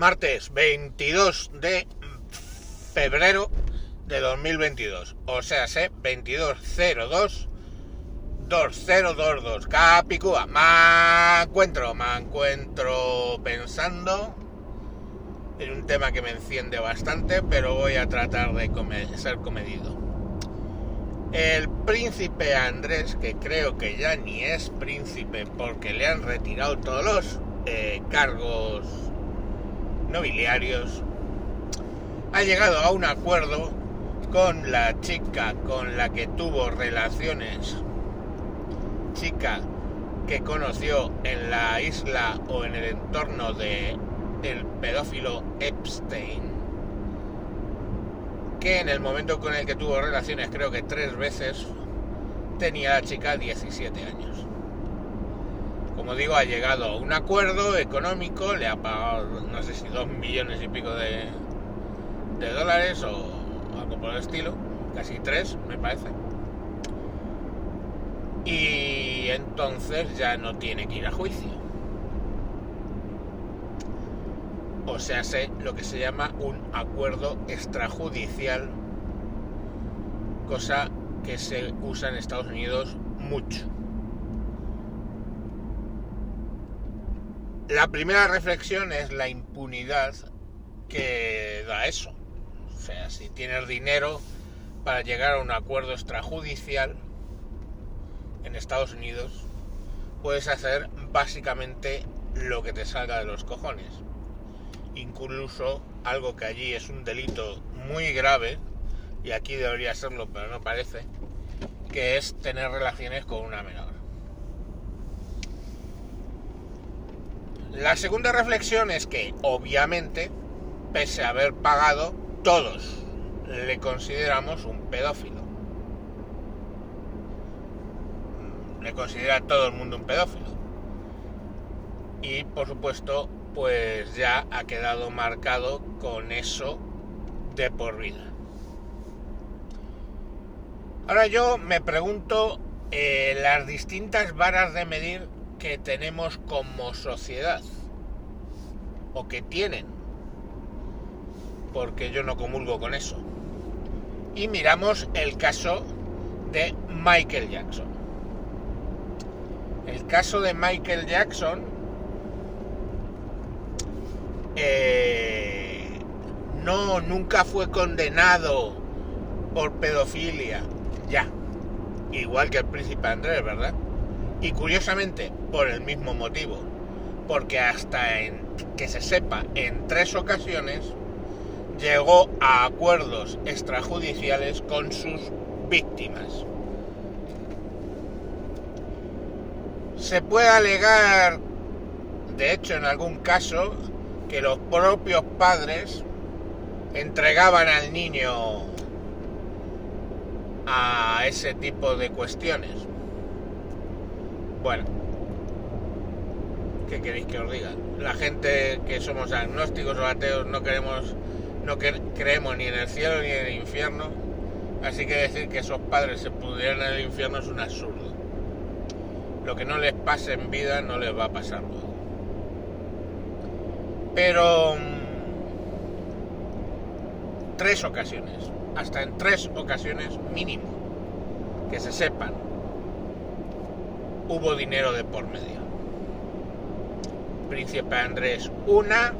martes 22 de febrero de 2022. O sea, sé 2202 2022. Capicúa. Me encuentro, me encuentro pensando en un tema que me enciende bastante, pero voy a tratar de ser comedido. El príncipe Andrés, que creo que ya ni es príncipe porque le han retirado todos los eh, cargos nobiliarios, ha llegado a un acuerdo con la chica con la que tuvo relaciones, chica que conoció en la isla o en el entorno de el pedófilo Epstein, que en el momento con el que tuvo relaciones, creo que tres veces, tenía la chica 17 años. Como digo, ha llegado a un acuerdo económico, le ha pagado no sé si dos millones y pico de, de dólares o algo por el estilo, casi tres me parece. Y entonces ya no tiene que ir a juicio. O sea, sé lo que se llama un acuerdo extrajudicial, cosa que se usa en Estados Unidos mucho. La primera reflexión es la impunidad que da eso. O sea, si tienes dinero para llegar a un acuerdo extrajudicial en Estados Unidos, puedes hacer básicamente lo que te salga de los cojones. Incluso algo que allí es un delito muy grave, y aquí debería serlo, pero no parece, que es tener relaciones con una menor. La segunda reflexión es que, obviamente, pese a haber pagado, todos le consideramos un pedófilo. Le considera todo el mundo un pedófilo. Y por supuesto, pues ya ha quedado marcado con eso de por vida. Ahora yo me pregunto eh, las distintas varas de medir que tenemos como sociedad o que tienen, porque yo no comulgo con eso. Y miramos el caso de Michael Jackson. El caso de Michael Jackson eh, no nunca fue condenado por pedofilia, ya, igual que el príncipe Andrés, ¿verdad? Y curiosamente, por el mismo motivo. Porque hasta en, que se sepa, en tres ocasiones llegó a acuerdos extrajudiciales con sus víctimas. Se puede alegar, de hecho en algún caso, que los propios padres entregaban al niño a ese tipo de cuestiones. Bueno, ¿qué queréis que os diga? La gente que somos agnósticos o ateos no queremos, no creemos ni en el cielo ni en el infierno, así que decir que esos padres se pudieran en el infierno es un absurdo. Lo que no les pase en vida no les va a pasar luego. Pero mm, tres ocasiones, hasta en tres ocasiones mínimo, que se sepan hubo dinero de por medio. Príncipe Andrés una,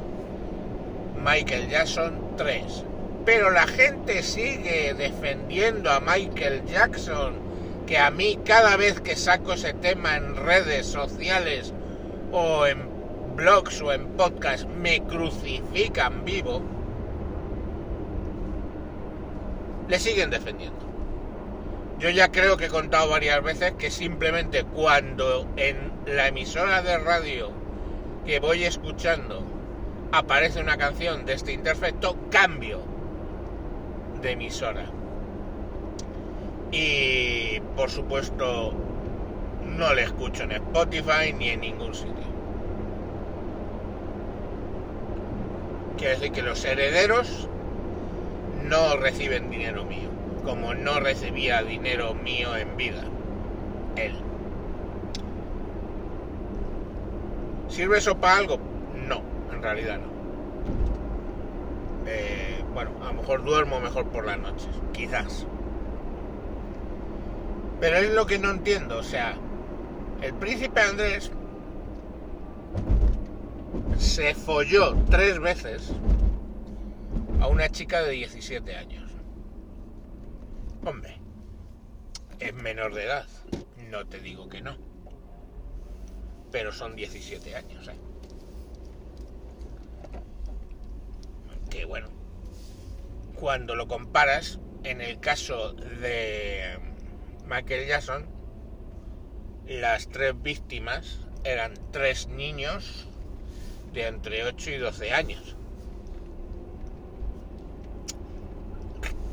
Michael Jackson tres. Pero la gente sigue defendiendo a Michael Jackson, que a mí cada vez que saco ese tema en redes sociales o en blogs o en podcasts me crucifican vivo, le siguen defendiendo. Yo ya creo que he contado varias veces que simplemente cuando en la emisora de radio que voy escuchando aparece una canción de este interfecto, cambio de emisora. Y por supuesto no le escucho en Spotify ni en ningún sitio. Quiere decir que los herederos no reciben dinero mío como no recibía dinero mío en vida. Él. ¿Sirve eso para algo? No, en realidad no. eh, bueno, a lo mejor duermo mejor por las noches, quizás. Pero es lo que no entiendo, o sea, el príncipe Andrés se folló tres veces a una chica de 17 años. Hombre, es menor de edad, no te digo que no. Pero son 17 años, ¿eh? Que bueno, cuando lo comparas, en el caso de Michael Jackson, las tres víctimas eran tres niños de entre 8 y 12 años.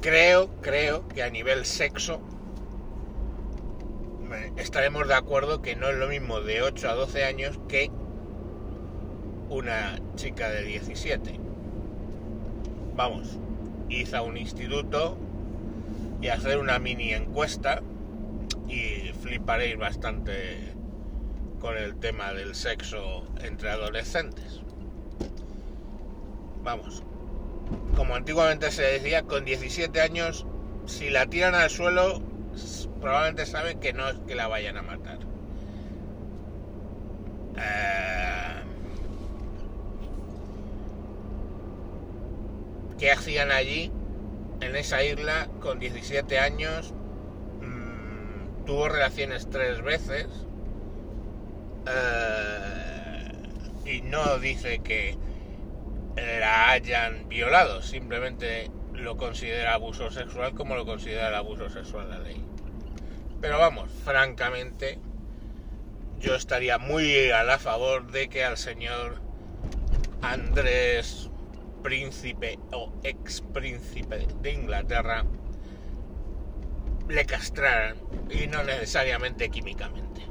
Creo, creo que a nivel sexo estaremos de acuerdo que no es lo mismo de 8 a 12 años que una chica de 17. Vamos, hice a un instituto y hacer una mini encuesta y fliparéis bastante con el tema del sexo entre adolescentes. Vamos, como antiguamente se decía, con 17 años, si la tiran al suelo, probablemente saben que no es que la vayan a matar. Eh, ¿Qué hacían allí, en esa isla, con 17 años? Mm, tuvo relaciones tres veces. Eh, y no dice que la hayan violado, simplemente lo considera abuso sexual como lo considera el abuso sexual la ley. Pero vamos, francamente, yo estaría muy a la favor de que al señor Andrés Príncipe o ex príncipe de Inglaterra le castraran y no necesariamente químicamente.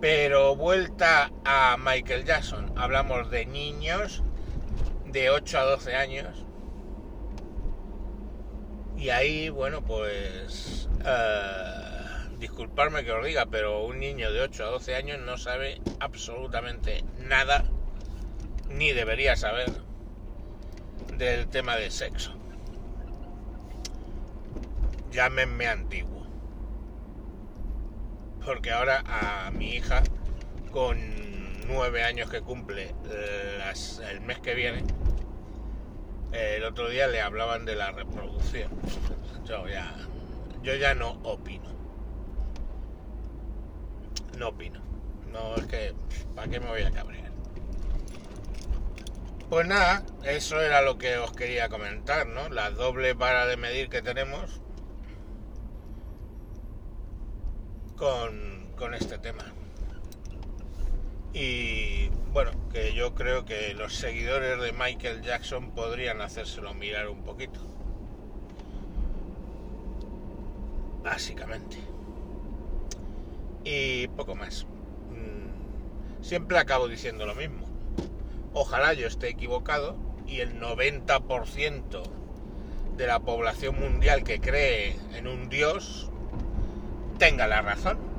Pero vuelta a Michael Jackson, hablamos de niños de 8 a 12 años. Y ahí, bueno, pues... Uh, disculparme que os diga, pero un niño de 8 a 12 años no sabe absolutamente nada, ni debería saber, del tema del sexo. Llámenme antiguo. Porque ahora a mi hija, con nueve años que cumple eh, el mes que viene, el otro día le hablaban de la reproducción. Yo ya, yo ya no opino. No opino. No es que, ¿para qué me voy a cabrear? Pues nada, eso era lo que os quería comentar, ¿no? La doble vara de medir que tenemos con, con este tema. Y bueno, que yo creo que los seguidores de Michael Jackson podrían hacérselo mirar un poquito. Básicamente. Y poco más. Mm, siempre acabo diciendo lo mismo. Ojalá yo esté equivocado y el 90% de la población mundial que cree en un dios tenga la razón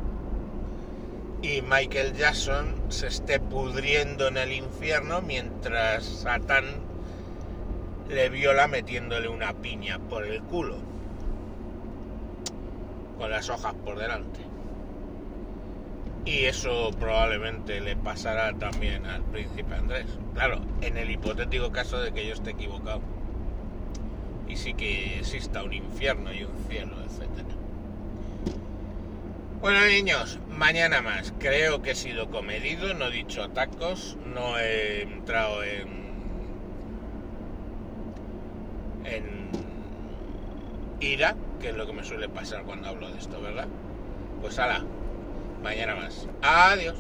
y Michael Jackson se esté pudriendo en el infierno mientras Satán le viola metiéndole una piña por el culo con las hojas por delante. Y eso probablemente le pasará también al príncipe Andrés. Claro, en el hipotético caso de que yo esté equivocado. Y sí que exista un infierno y un cielo, etcétera. Bueno niños, mañana más. Creo que he sido comedido, no he dicho tacos, no he entrado en en ira, que es lo que me suele pasar cuando hablo de esto, ¿verdad? Pues hala, mañana más. Adiós.